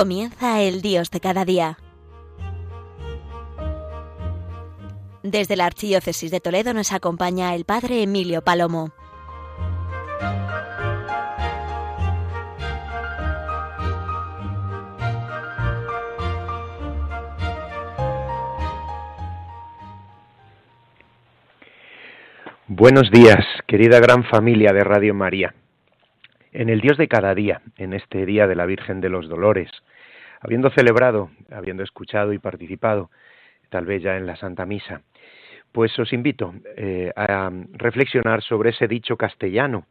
Comienza el Dios de cada día. Desde la Archidiócesis de Toledo nos acompaña el Padre Emilio Palomo. Buenos días, querida gran familia de Radio María. En el Dios de cada día, en este día de la Virgen de los Dolores, habiendo celebrado, habiendo escuchado y participado, tal vez ya en la Santa Misa, pues os invito eh, a reflexionar sobre ese dicho castellano.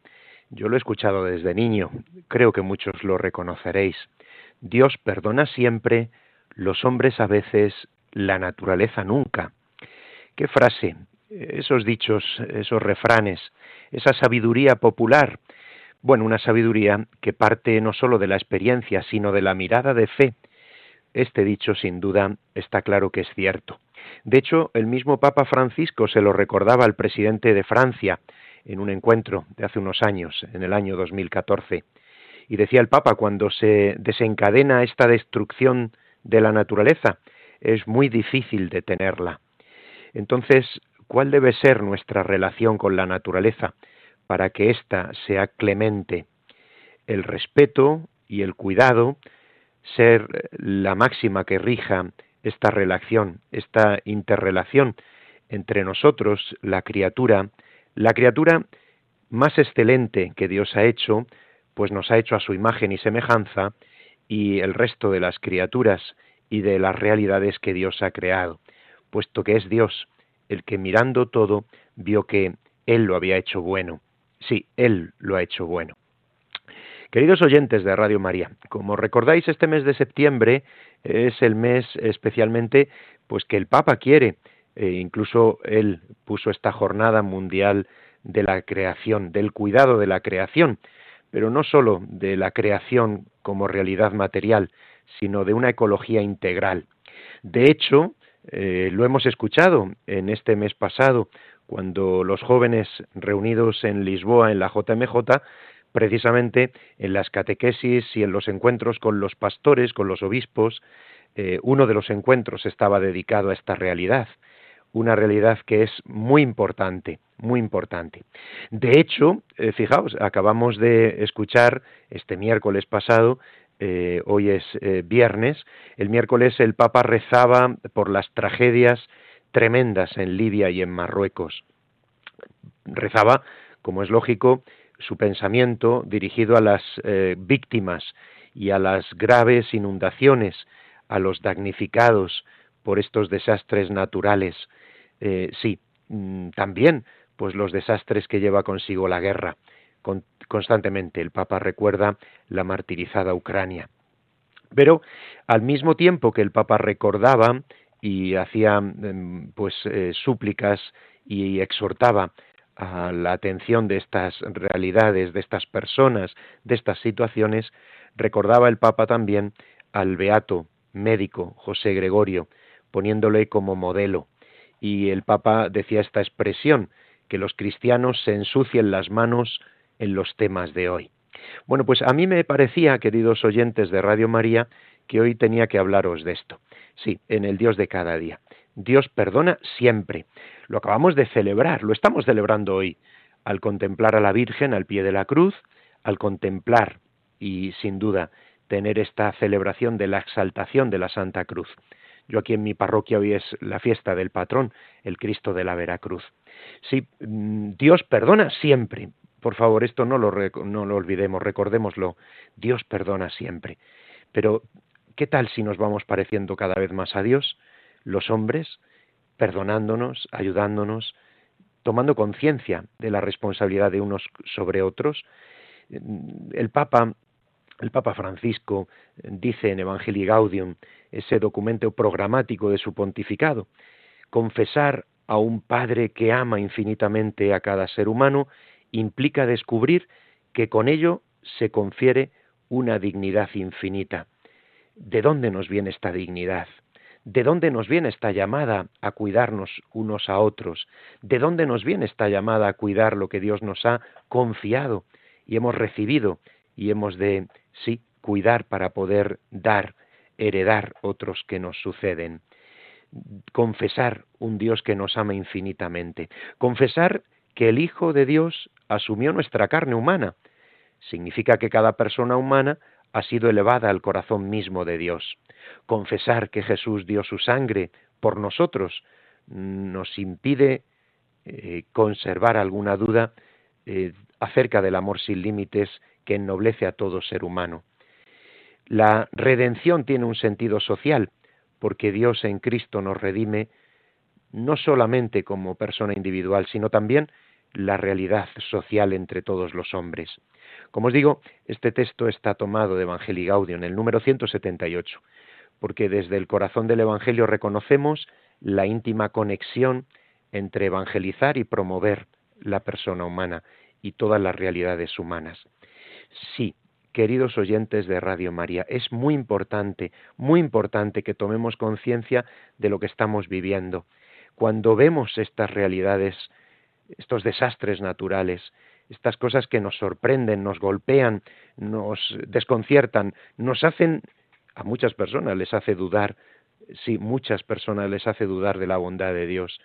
Yo lo he escuchado desde niño, creo que muchos lo reconoceréis. Dios perdona siempre, los hombres a veces, la naturaleza nunca. Qué frase esos dichos, esos refranes, esa sabiduría popular, bueno, una sabiduría que parte no sólo de la experiencia, sino de la mirada de fe. Este dicho, sin duda, está claro que es cierto. De hecho, el mismo Papa Francisco se lo recordaba al presidente de Francia en un encuentro de hace unos años, en el año 2014. Y decía el Papa, cuando se desencadena esta destrucción de la naturaleza, es muy difícil detenerla. Entonces, cuál debe ser nuestra relación con la naturaleza para que ésta sea clemente. El respeto y el cuidado ser la máxima que rija esta relación, esta interrelación entre nosotros, la criatura, la criatura más excelente que Dios ha hecho, pues nos ha hecho a su imagen y semejanza, y el resto de las criaturas y de las realidades que Dios ha creado, puesto que es Dios el que mirando todo vio que Él lo había hecho bueno. Sí, Él lo ha hecho bueno. Queridos oyentes de Radio María, como recordáis, este mes de septiembre es el mes especialmente pues que el Papa quiere, e incluso él puso esta jornada mundial de la creación, del cuidado de la creación, pero no sólo de la creación como realidad material, sino de una ecología integral. De hecho, eh, lo hemos escuchado en este mes pasado, cuando los jóvenes reunidos en Lisboa, en la JMJ, precisamente en las catequesis y en los encuentros con los pastores, con los obispos, eh, uno de los encuentros estaba dedicado a esta realidad, una realidad que es muy importante, muy importante. De hecho, eh, fijaos, acabamos de escuchar este miércoles pasado eh, hoy es viernes, el miércoles el Papa rezaba por las tragedias tremendas en Libia y en Marruecos. Rezaba, como es lógico, su pensamiento dirigido a las eh, víctimas y a las graves inundaciones, a los damnificados por estos desastres naturales. sí, mm, también pues los desastres que lleva consigo la guerra constantemente el Papa recuerda la martirizada Ucrania. Pero al mismo tiempo que el Papa recordaba y hacía em, pues eh, súplicas y exhortaba a la atención de estas realidades, de estas personas, de estas situaciones, recordaba el Papa también al beato médico José Gregorio, poniéndole como modelo. Y el Papa decía esta expresión, que los cristianos se ensucien las manos en los temas de hoy. Bueno, pues a mí me parecía, queridos oyentes de Radio María, que hoy tenía que hablaros de esto. Sí, en el Dios de cada día. Dios perdona siempre. Lo acabamos de celebrar, lo estamos celebrando hoy, al contemplar a la Virgen al pie de la cruz, al contemplar y sin duda tener esta celebración de la exaltación de la Santa Cruz. Yo aquí en mi parroquia hoy es la fiesta del patrón, el Cristo de la Veracruz. Sí, mm, Dios perdona siempre, por favor, esto no lo, no lo olvidemos, recordémoslo. Dios perdona siempre. Pero, ¿qué tal si nos vamos pareciendo cada vez más a Dios, los hombres, perdonándonos, ayudándonos, tomando conciencia de la responsabilidad de unos sobre otros? El Papa, el Papa Francisco dice en Evangelii Gaudium, ese documento programático de su pontificado, confesar a un Padre que ama infinitamente a cada ser humano implica descubrir que con ello se confiere una dignidad infinita. ¿De dónde nos viene esta dignidad? ¿De dónde nos viene esta llamada a cuidarnos unos a otros? ¿De dónde nos viene esta llamada a cuidar lo que Dios nos ha confiado y hemos recibido y hemos de, sí, cuidar para poder dar heredar otros que nos suceden, confesar un Dios que nos ama infinitamente, confesar que el Hijo de Dios asumió nuestra carne humana. Significa que cada persona humana ha sido elevada al corazón mismo de Dios. Confesar que Jesús dio su sangre por nosotros nos impide eh, conservar alguna duda eh, acerca del amor sin límites que ennoblece a todo ser humano. La redención tiene un sentido social, porque Dios en Cristo nos redime no solamente como persona individual, sino también la realidad social entre todos los hombres. Como os digo, este texto está tomado de Evangelii Gaudium, en el número 178, porque desde el corazón del Evangelio reconocemos la íntima conexión entre evangelizar y promover la persona humana y todas las realidades humanas. Sí, queridos oyentes de Radio María, es muy importante, muy importante que tomemos conciencia de lo que estamos viviendo. Cuando vemos estas realidades, estos desastres naturales, estas cosas que nos sorprenden, nos golpean, nos desconciertan, nos hacen, a muchas personas les hace dudar, sí, muchas personas les hace dudar de la bondad de Dios.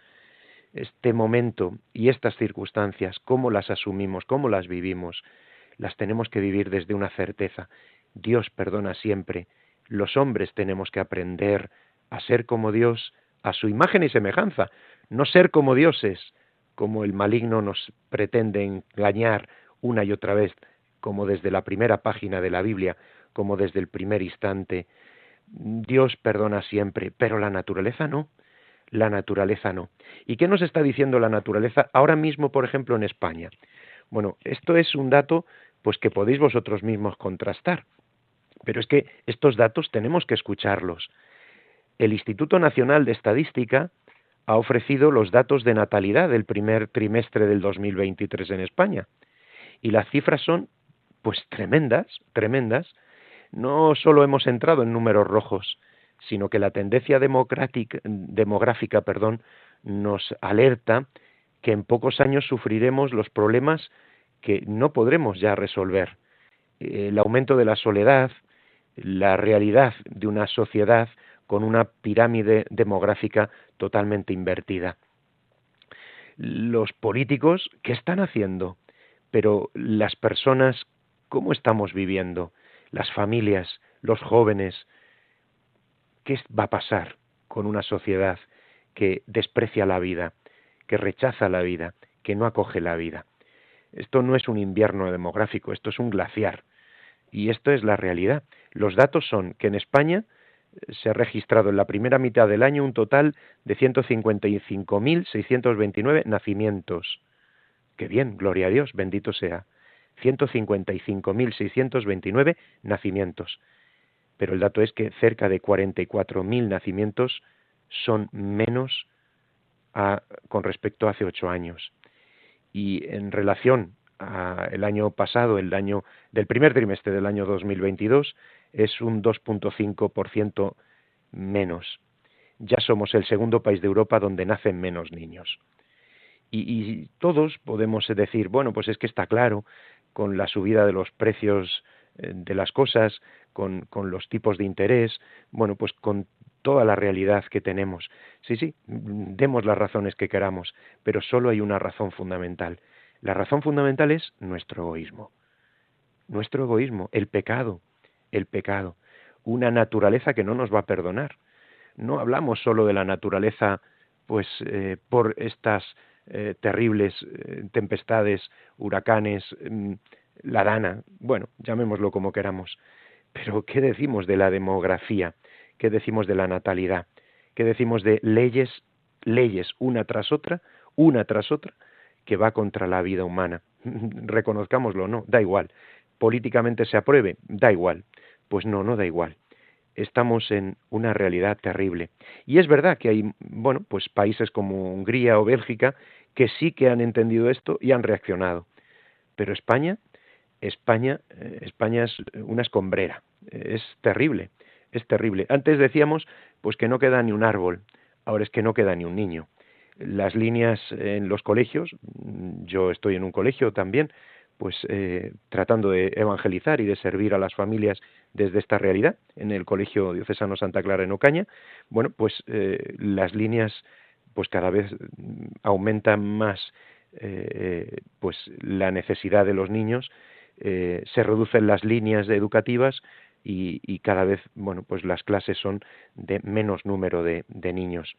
Este momento y estas circunstancias, cómo las asumimos, cómo las vivimos, las tenemos que vivir desde una certeza. Dios perdona siempre. Los hombres tenemos que aprender a ser como Dios, a su imagen y semejanza, no ser como dioses, como el maligno nos pretende engañar una y otra vez, como desde la primera página de la Biblia, como desde el primer instante. Dios perdona siempre, pero la naturaleza no. La naturaleza no. ¿Y qué nos está diciendo la naturaleza ahora mismo, por ejemplo, en España? Bueno, esto es un dato pues que podéis vosotros mismos contrastar. Pero es que estos datos tenemos que escucharlos. El Instituto Nacional de Estadística ha ofrecido los datos de natalidad del primer trimestre del 2023 en España. Y las cifras son, pues, tremendas, tremendas. No solo hemos entrado en números rojos, sino que la tendencia demográfica perdón, nos alerta que en pocos años sufriremos los problemas que no podremos ya resolver. El aumento de la soledad, la realidad de una sociedad con una pirámide demográfica totalmente invertida. Los políticos, ¿qué están haciendo? Pero las personas, ¿cómo estamos viviendo? Las familias, los jóvenes, ¿qué va a pasar con una sociedad que desprecia la vida, que rechaza la vida, que no acoge la vida? Esto no es un invierno demográfico, esto es un glaciar. Y esto es la realidad. Los datos son que en España se ha registrado en la primera mitad del año un total de 155.629 nacimientos. Qué bien, gloria a Dios, bendito sea. 155.629 nacimientos. Pero el dato es que cerca de 44.000 nacimientos son menos con respecto a hace ocho años. Y en relación al año pasado, el año del primer trimestre del año 2022, es un 2.5% menos. Ya somos el segundo país de Europa donde nacen menos niños. Y, todos podemos decir, bueno, pues es que está claro, con la subida de los precios eh, de las cosas, con, con, los tipos de interés, bueno, pues con toda la realidad que tenemos. Sí, sí, demos las razones que queramos, pero solo hay una razón fundamental. La razón fundamental es nuestro egoísmo. Nuestro egoísmo, el pecado, el pecado, una naturaleza que no nos va a perdonar. No hablamos solo de la naturaleza, pues eh, por estas eh, terribles eh, tempestades, huracanes, mm, la dana, bueno, llamémoslo como queramos. Pero ¿qué decimos de la demografía? ¿Qué decimos de la natalidad? ¿Qué decimos de leyes, leyes una tras otra, una tras otra, que va contra la vida humana? Reconozcámoslo, no, da igual. Políticamente se apruebe, da igual. Pues no, no da igual. Estamos en una realidad terrible. Y es verdad que hay, bueno, pues países como Hungría o Bélgica que sí que han entendido esto y han reaccionado. Pero España, España, eh, España es una escombrera. Es terrible, es terrible. Antes decíamos pues que no queda ni un árbol, ahora es que no queda ni un niño. Las líneas en los colegios, yo estoy en un colegio también, pues eh, tratando de evangelizar y de servir a las familias desde esta realidad en el Colegio Diocesano Santa Clara en Ocaña, bueno, pues eh, las líneas pues cada vez aumentan más eh, pues la necesidad de los niños, se reducen las líneas educativas y, cada vez bueno pues las clases son de menos número de niños.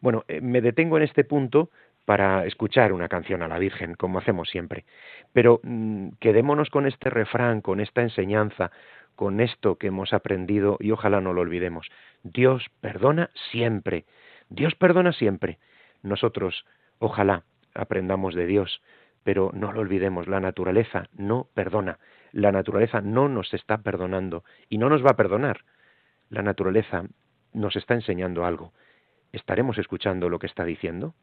Bueno, me detengo en este punto para escuchar una canción a la Virgen, como hacemos siempre. Pero mm, quedémonos con este refrán, con esta enseñanza, con esto que hemos aprendido y ojalá no lo olvidemos. Dios perdona siempre. Dios perdona siempre. Nosotros, ojalá, aprendamos de Dios, pero no lo olvidemos, la naturaleza no perdona. La naturaleza no nos está perdonando y no nos va a perdonar. La naturaleza nos está enseñando algo. ¿Estaremos escuchando lo que está diciendo?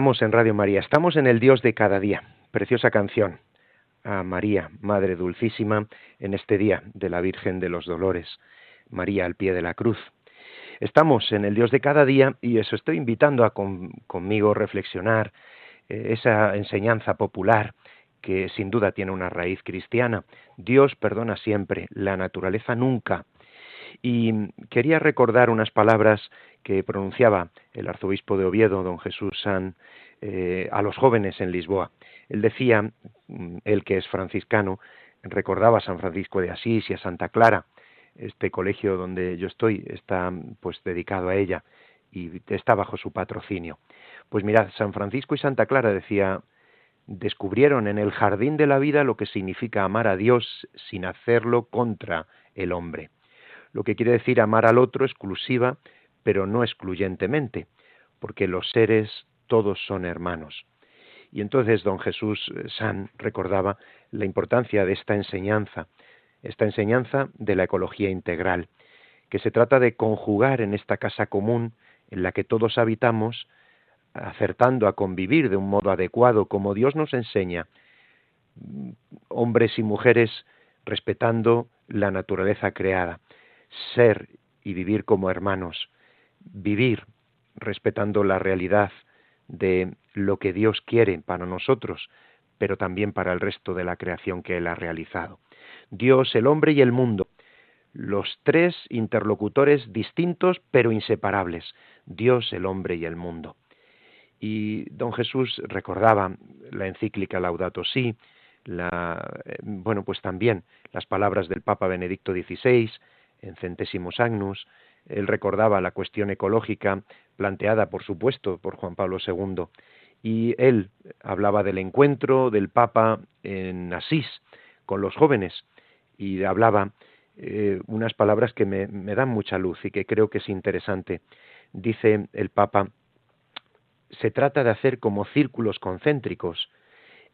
Estamos en Radio María, estamos en el Dios de cada día. Preciosa canción a María, Madre Dulcísima, en este día de la Virgen de los Dolores, María al pie de la cruz. Estamos en el Dios de cada día y eso estoy invitando a conmigo reflexionar eh, esa enseñanza popular que sin duda tiene una raíz cristiana. Dios perdona siempre, la naturaleza nunca. Y quería recordar unas palabras que pronunciaba el arzobispo de Oviedo, don Jesús San, eh, a los jóvenes en Lisboa. Él decía, mm, él que es franciscano, recordaba a San Francisco de Asís y a Santa Clara. Este colegio donde yo estoy está pues dedicado a ella y está bajo su patrocinio. Pues mirad, San Francisco y Santa Clara decía, descubrieron en el jardín de la vida lo que significa amar a Dios sin hacerlo contra el hombre lo que quiere decir amar al otro exclusiva, pero no excluyentemente, porque los seres todos son hermanos. Y entonces don Jesús eh, San recordaba la importancia de esta enseñanza, esta enseñanza de la ecología integral, que se trata de conjugar en esta casa común en la que todos habitamos, acertando a convivir de un modo adecuado como Dios nos enseña, hombres y mujeres respetando la naturaleza creada, ser y vivir como hermanos, vivir respetando la realidad de lo que Dios quiere para nosotros, pero también para el resto de la creación que Él ha realizado. Dios, el hombre y el mundo, los tres interlocutores distintos pero inseparables, Dios, el hombre y el mundo. Y don Jesús recordaba la encíclica Laudato Si, la, eh, bueno, pues también las palabras del Papa Benedicto XVI en Centésimos Agnus, él recordaba la cuestión ecológica planteada, por supuesto, por Juan Pablo II, y él hablaba del encuentro del Papa en Asís con los jóvenes y hablaba eh, unas palabras que me, me dan mucha luz y que creo que es interesante. Dice el Papa, se trata de hacer como círculos concéntricos.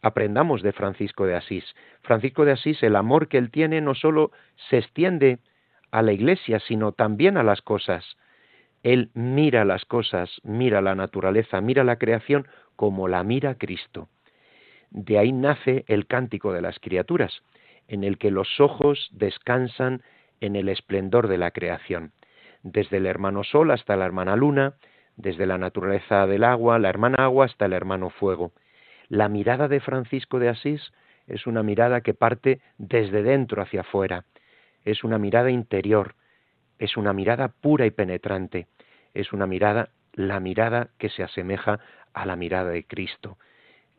Aprendamos de Francisco de Asís. Francisco de Asís, el amor que él tiene no solo se extiende a la iglesia, sino también a las cosas. Él mira las cosas, mira la naturaleza, mira la creación como la mira Cristo. De ahí nace el cántico de las criaturas, en el que los ojos descansan en el esplendor de la creación, desde el hermano sol hasta la hermana luna, desde la naturaleza del agua, la hermana agua hasta el hermano fuego. La mirada de Francisco de Asís es una mirada que parte desde dentro hacia afuera, es una mirada interior, es una mirada pura y penetrante, es una mirada, la mirada que se asemeja a la mirada de Cristo.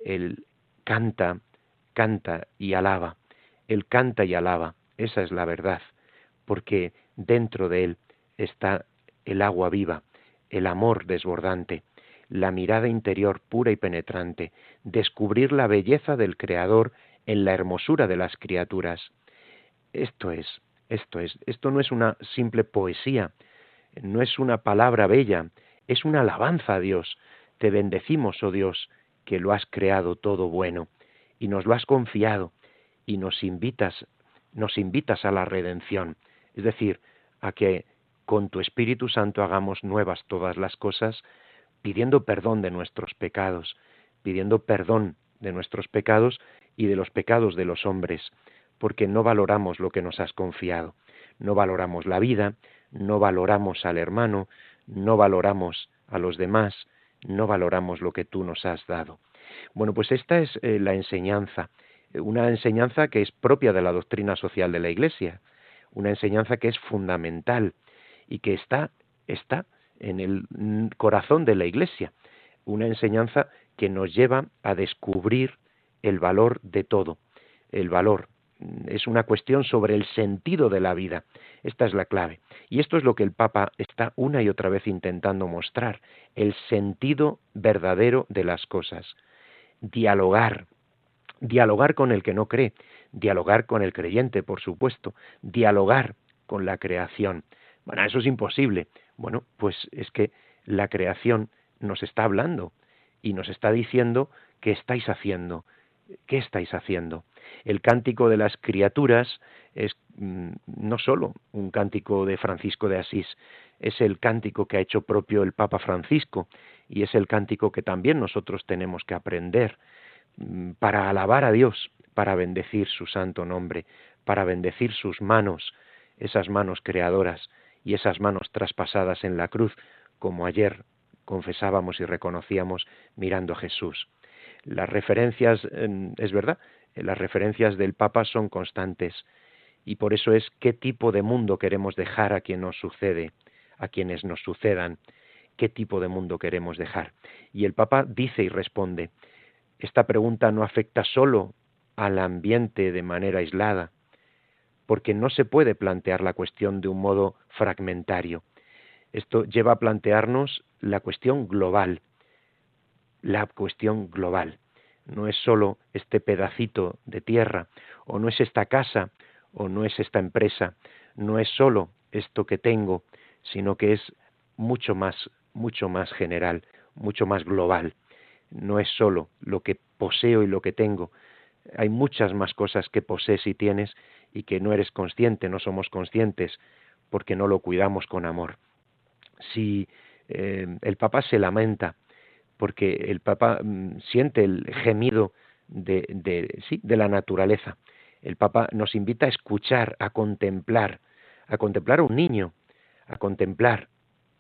Él canta, canta y alaba, él canta y alaba, esa es la verdad, porque dentro de él está el agua viva, el amor desbordante, la mirada interior pura y penetrante, descubrir la belleza del Creador en la hermosura de las criaturas. Esto es, esto es, esto no es una simple poesía, no es una palabra bella, es una alabanza a Dios. Te bendecimos, oh Dios, que lo has creado todo bueno y nos lo has confiado y nos invitas, nos invitas a la redención, es decir, a que con tu Espíritu Santo hagamos nuevas todas las cosas, pidiendo perdón de nuestros pecados, pidiendo perdón de nuestros pecados y de los pecados de los hombres, porque no valoramos lo que nos has confiado, no valoramos la vida, no valoramos al hermano, no valoramos a los demás, no valoramos lo que tú nos has dado. Bueno, pues esta es eh, la enseñanza, una enseñanza que es propia de la doctrina social de la Iglesia, una enseñanza que es fundamental, y que está, está en el corazón de la Iglesia, una enseñanza que nos lleva a descubrir el valor de todo, el valor es una cuestión sobre el sentido de la vida. Esta es la clave. Y esto es lo que el Papa está una y otra vez intentando mostrar, el sentido verdadero de las cosas. Dialogar, dialogar con el que no cree, dialogar con el creyente, por supuesto, dialogar con la creación, bueno, eso es imposible. Bueno, pues es que la creación nos está hablando y nos está diciendo qué estáis haciendo, qué estáis haciendo. El cántico de las criaturas es mm, no solo un cántico de Francisco de Asís, es el cántico que ha hecho propio el Papa Francisco y es el cántico que también nosotros tenemos que aprender mm, para alabar a Dios, para bendecir su santo nombre, para bendecir sus manos, esas manos creadoras, y esas manos traspasadas en la cruz, como ayer confesábamos y reconocíamos mirando a Jesús. Las referencias, es verdad, las referencias del Papa son constantes y por eso es qué tipo de mundo queremos dejar a quien nos sucede, a quienes nos sucedan, qué tipo de mundo queremos dejar. Y el Papa dice y responde, esta pregunta no afecta solo al ambiente de manera aislada, porque no se puede plantear la cuestión de un modo fragmentario. Esto lleva a plantearnos la cuestión global, la cuestión global. No es solo este pedacito de tierra, o no es esta casa, o no es esta empresa, no es solo esto que tengo, sino que es mucho más, mucho más general, mucho más global. No es solo lo que poseo y lo que tengo, hay muchas más cosas que posees y tienes y que no eres consciente, no somos conscientes, porque no lo cuidamos con amor. Si eh, el Papa se lamenta, porque el Papa mm, siente el gemido de, sí, de la naturaleza, el Papa nos invita a escuchar, a contemplar, a contemplar a un niño, a contemplar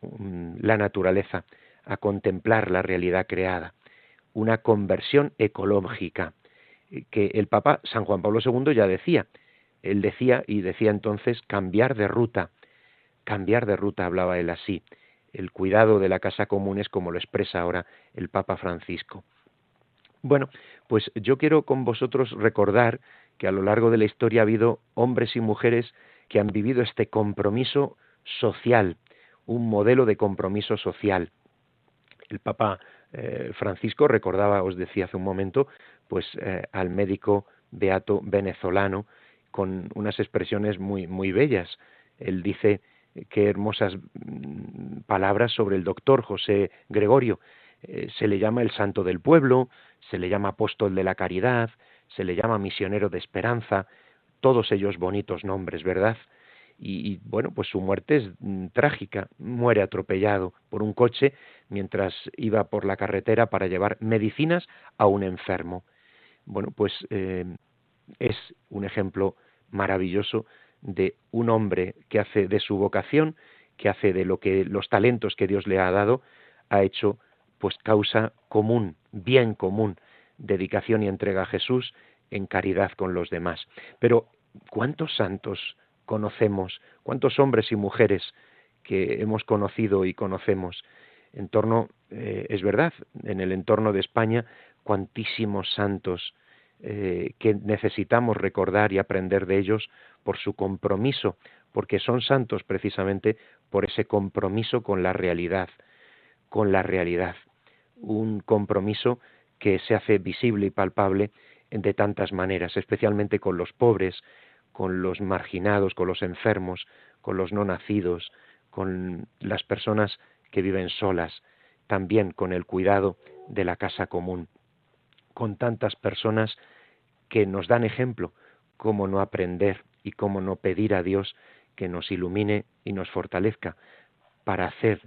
mm, la naturaleza, a contemplar la realidad creada, una conversión ecológica, que el Papa San Juan Pablo II ya decía. Él decía y decía entonces cambiar de ruta. Cambiar de ruta hablaba él así. El cuidado de la casa común es como lo expresa ahora el Papa Francisco. Bueno, pues yo quiero con vosotros recordar que a lo largo de la historia ha habido hombres y mujeres que han vivido este compromiso social, un modelo de compromiso social. El Papa eh, Francisco recordaba, os decía hace un momento, pues eh, al médico beato venezolano con unas expresiones muy muy bellas. Él dice qué hermosas mm, palabras sobre el doctor José Gregorio. Eh, se le llama el santo del pueblo, se le llama apóstol de la caridad, se le llama misionero de esperanza, todos ellos bonitos nombres, ¿verdad? Y, bueno, pues su muerte es mm, trágica, muere atropellado por un coche mientras iba por la carretera para llevar medicinas a un enfermo. Bueno, pues eh, es un ejemplo maravilloso de un hombre que hace de su vocación, que hace de lo que los talentos que Dios le ha dado, ha hecho pues causa común, bien común, dedicación y entrega a Jesús en caridad con los demás. Pero ¿cuántos santos conocemos, cuántos hombres y mujeres que hemos conocido y conocemos en torno, eh, es verdad, en el entorno de España, cuantísimos santos eh, que necesitamos recordar y aprender de ellos por su compromiso, porque son santos precisamente por ese compromiso con la realidad, con la realidad, un compromiso que se hace visible y palpable de tantas maneras, especialmente con los pobres, con los marginados, con los enfermos, con los no nacidos, con las personas que viven solas, también con el cuidado de la casa común con tantas personas que nos dan ejemplo cómo no aprender y cómo no pedir a Dios que nos ilumine y nos fortalezca para hacer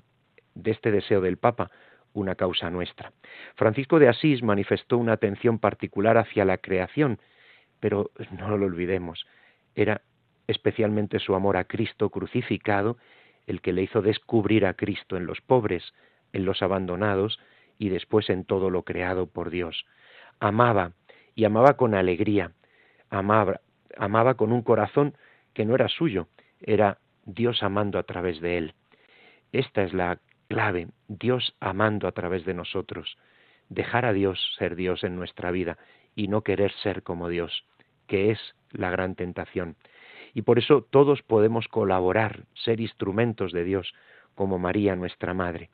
de este deseo del Papa una causa nuestra. Francisco de Asís manifestó una atención particular hacia la creación, pero no lo olvidemos, era especialmente su amor a Cristo crucificado el que le hizo descubrir a Cristo en los pobres, en los abandonados y después en todo lo creado por Dios amaba y amaba con alegría, amaba, amaba con un corazón que no era suyo, era Dios amando a través de él. Esta es la clave, Dios amando a través de nosotros, dejar a Dios ser Dios en nuestra vida y no querer ser como Dios, que es la gran tentación. Y por eso todos podemos colaborar, ser instrumentos de Dios, como María, nuestra Madre.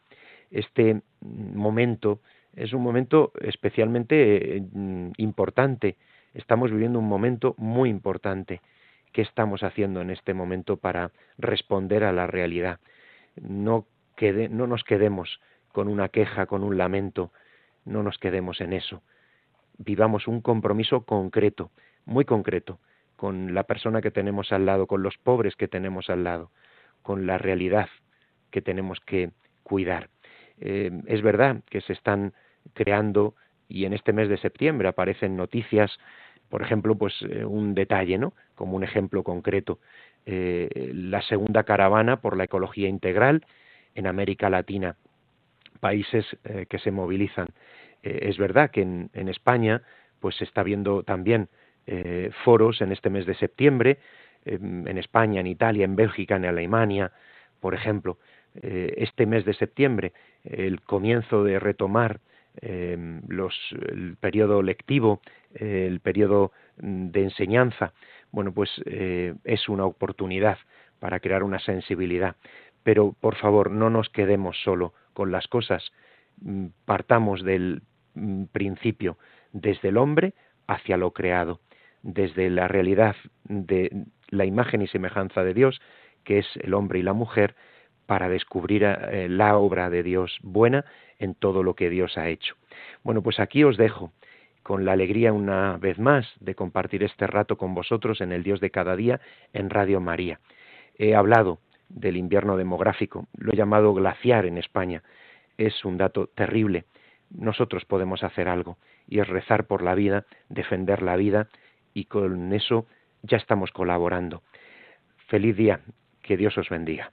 Este momento es un momento especialmente mm, importante. Estamos viviendo un momento muy importante. ¿Qué estamos haciendo en este momento para responder a la realidad? No, no nos quedemos con una queja, con un lamento, no nos quedemos en eso. Vivamos un compromiso concreto, muy concreto, con la persona que tenemos al lado, con los pobres que tenemos al lado, con la realidad que tenemos que cuidar. Eh, es verdad que se están creando y en este mes de septiembre aparecen noticias, por ejemplo, pues eh, un detalle, ¿no? Como un ejemplo concreto, eh, la segunda caravana por la ecología integral en América Latina, países eh, que se movilizan. es verdad que en, en, España, pues se está viendo también foros en este mes de septiembre, en España, en Italia, en Bélgica, en Alemania, por ejemplo, este mes de septiembre, el comienzo de retomar Em, los, el periodo lectivo, el periodo mm, de enseñanza, bueno, pues eh, es una oportunidad para crear una sensibilidad. Pero, por favor, no nos quedemos solo con las cosas, mm, partamos del mm, principio, desde el hombre hacia lo creado, desde la realidad de la imagen y semejanza de Dios, que es el hombre y la mujer, para descubrir eh, la obra de Dios buena en todo lo que Dios ha hecho. Bueno, pues aquí os dejo con la alegría una vez más de compartir este rato con vosotros en el Dios de cada día en Radio María. He hablado del invierno demográfico, lo he llamado glaciar en España. Es un dato terrible. Nosotros podemos hacer algo y es rezar por la vida, defender la vida y con eso ya estamos colaborando. Feliz día, que Dios os bendiga.